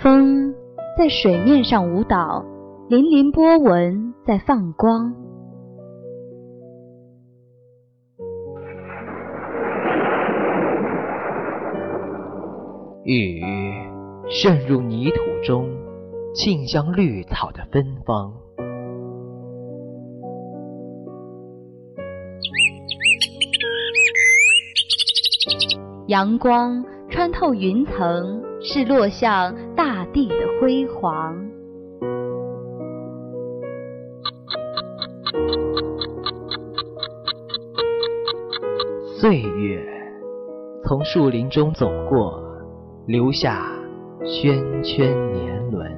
风在水面上舞蹈，粼粼波纹在放光。雨渗入泥土中，沁香绿草的芬芳。阳光穿透云层，是落向大地的辉煌。岁月从树林中走过。留下圈圈年轮，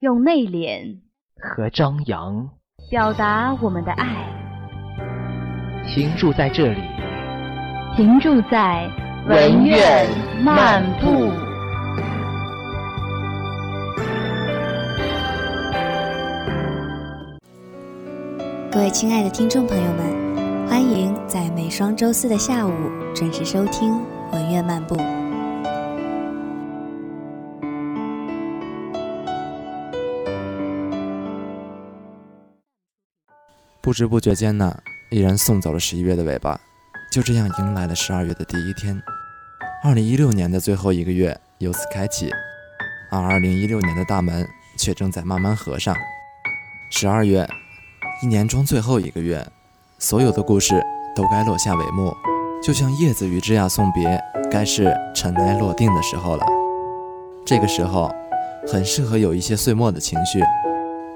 用内敛和张扬表达我们的爱。停驻在这里，停驻在文苑漫步。各位亲爱的听众朋友们。欢迎在每双周四的下午准时收听《文苑漫步》。不知不觉间呢，一人送走了十一月的尾巴，就这样迎来了十二月的第一天。二零一六年的最后一个月由此开启，而二零一六年的大门却正在慢慢合上。十二月，一年中最后一个月。所有的故事都该落下帷幕，就像叶子与枝桠送别，该是尘埃落定的时候了。这个时候，很适合有一些岁末的情绪。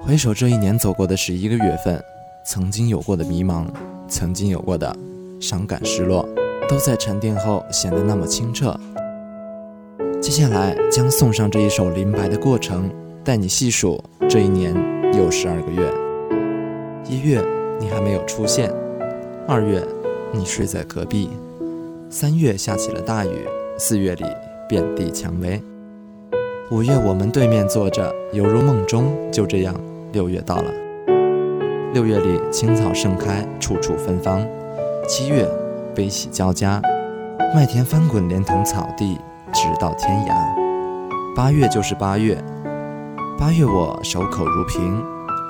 回首这一年走过的十一个月份，曾经有过的迷茫，曾经有过的伤感失落，都在沉淀后显得那么清澈。接下来将送上这一首林白的过程，带你细数这一年又十二个月。一月。你还没有出现。二月，你睡在隔壁。三月下起了大雨。四月里遍地蔷薇。五月我们对面坐着，犹如梦中。就这样，六月到了。六月里青草盛开，处处芬芳。七月悲喜交加，麦田翻滚，连同草地，直到天涯。八月就是八月。八月我守口如瓶。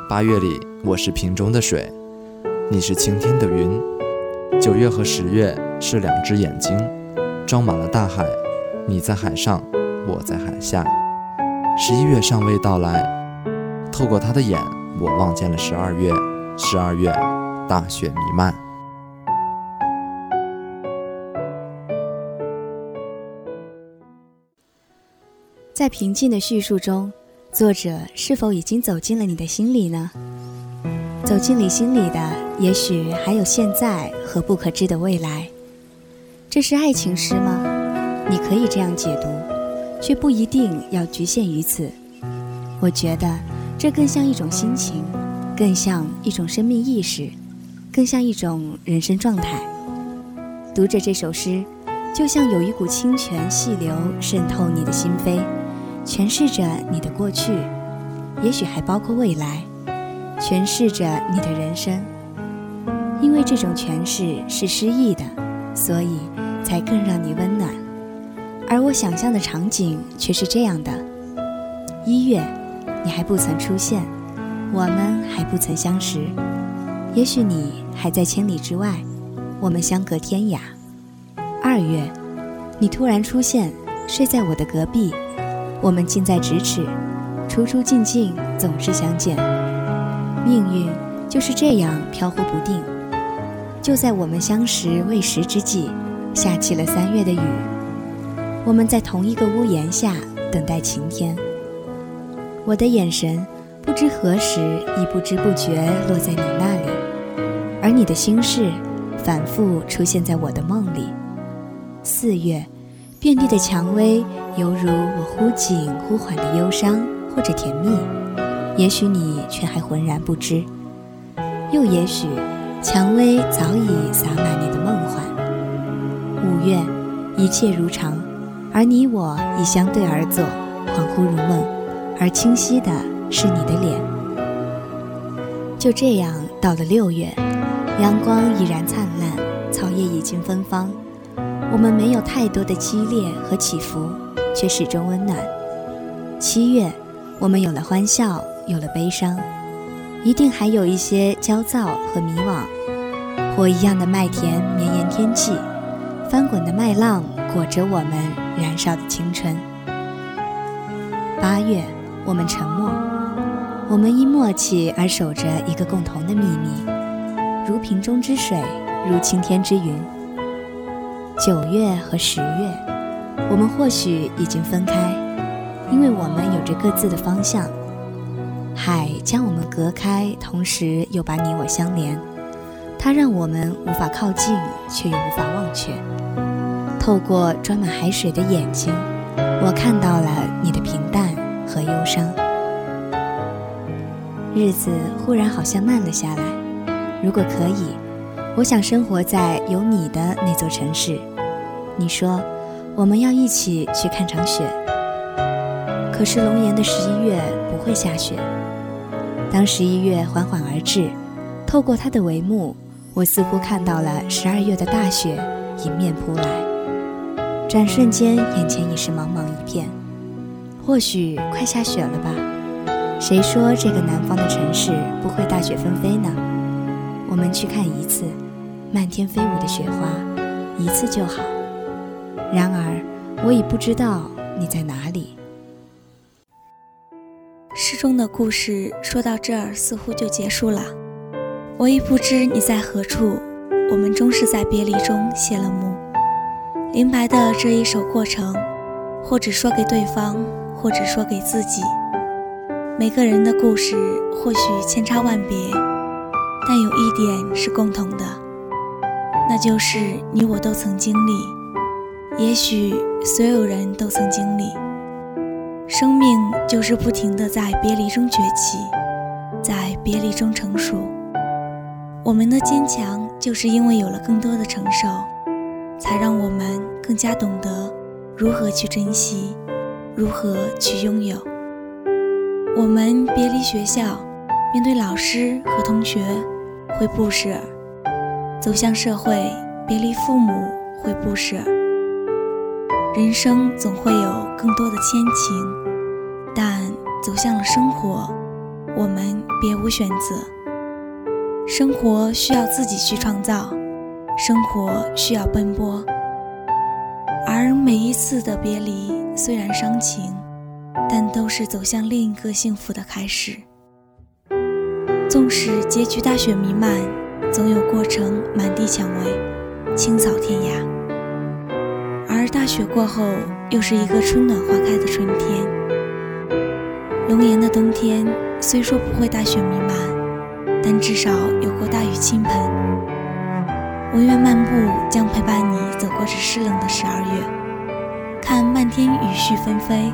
八月里我是瓶中的水。你是晴天的云，九月和十月是两只眼睛，装满了大海。你在海上，我在海下。十一月尚未到来，透过他的眼，我望见了十二月。十二月，大雪弥漫。在平静的叙述中，作者是否已经走进了你的心里呢？走进你心里的，也许还有现在和不可知的未来。这是爱情诗吗？你可以这样解读，却不一定要局限于此。我觉得这更像一种心情，更像一种生命意识，更像一种人生状态。读着这首诗，就像有一股清泉细流渗透你的心扉，诠释着你的过去，也许还包括未来。诠释着你的人生，因为这种诠释是诗意的，所以才更让你温暖。而我想象的场景却是这样的：一月，你还不曾出现，我们还不曾相识，也许你还在千里之外，我们相隔天涯。二月，你突然出现，睡在我的隔壁，我们近在咫尺，出出进进总是相见。命运就是这样飘忽不定。就在我们相识未时之际，下起了三月的雨。我们在同一个屋檐下等待晴天。我的眼神不知何时已不知不觉落在你那里，而你的心事反复出现在我的梦里。四月，遍地的蔷薇犹如我忽紧忽缓的忧伤或者甜蜜。也许你却还浑然不知，又也许，蔷薇早已洒满你的梦幻。五月，一切如常，而你我已相对而坐，恍惚如梦，而清晰的是你的脸。就这样，到了六月，阳光依然灿烂，草叶已经芬芳。我们没有太多的激烈和起伏，却始终温暖。七月，我们有了欢笑，有了悲伤，一定还有一些焦躁和迷惘。火一样的麦田绵延天际，翻滚的麦浪裹着我们燃烧的青春。八月，我们沉默，我们因默契而守着一个共同的秘密，如瓶中之水，如青天之云。九月和十月，我们或许已经分开，因为我们有着各自的方向。海将我们隔开，同时又把你我相连。它让我们无法靠近，却又无法忘却。透过装满海水的眼睛，我看到了你的平淡和忧伤。日子忽然好像慢了下来。如果可以，我想生活在有你的那座城市。你说，我们要一起去看场雪。可是龙岩的十一月不会下雪。当十一月缓缓而至，透过它的帷幕。我似乎看到了十二月的大雪迎面扑来，转瞬间眼前已是茫茫一片。或许快下雪了吧？谁说这个南方的城市不会大雪纷飞呢？我们去看一次，漫天飞舞的雪花，一次就好。然而，我已不知道你在哪里。诗中的故事说到这儿，似乎就结束了。我已不知你在何处，我们终是在别离中谢了幕。林白的这一首过程，或者说给对方，或者说给自己。每个人的故事或许千差万别，但有一点是共同的，那就是你我都曾经历，也许所有人都曾经历。生命就是不停的在别离中崛起，在别离中成熟。我们的坚强，就是因为有了更多的承受，才让我们更加懂得如何去珍惜，如何去拥有。我们别离学校，面对老师和同学会不舍；走向社会，别离父母会不舍。人生总会有更多的牵情，但走向了生活，我们别无选择。生活需要自己去创造，生活需要奔波，而每一次的别离虽然伤情，但都是走向另一个幸福的开始。纵使结局大雪弥漫，总有过程满地蔷薇，青草天涯。而大雪过后，又是一个春暖花开的春天。龙岩的冬天虽说不会大雪弥漫。但至少有过大雨倾盆。我愿漫步将陪伴你走过这湿冷的十二月，看漫天雨絮纷飞，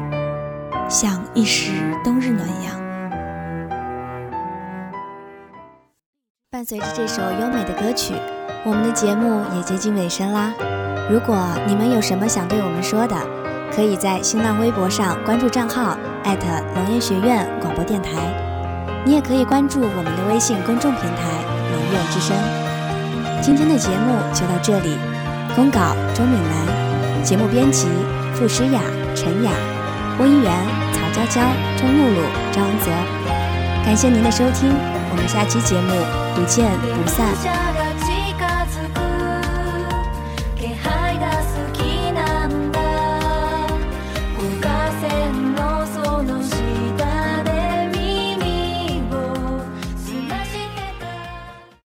像一时冬日暖阳。伴随着这首优美的歌曲，我们的节目也接近尾声啦。如果你们有什么想对我们说的，可以在新浪微博上关注账号艾特龙岩学院广播电台。你也可以关注我们的微信公众平台“龙院之声”。今天的节目就到这里。公稿：周敏兰，节目编辑：傅诗雅、陈雅，播音员：娇娇、钟露露、张泽。感谢您的收听，我们下期节目不见不散。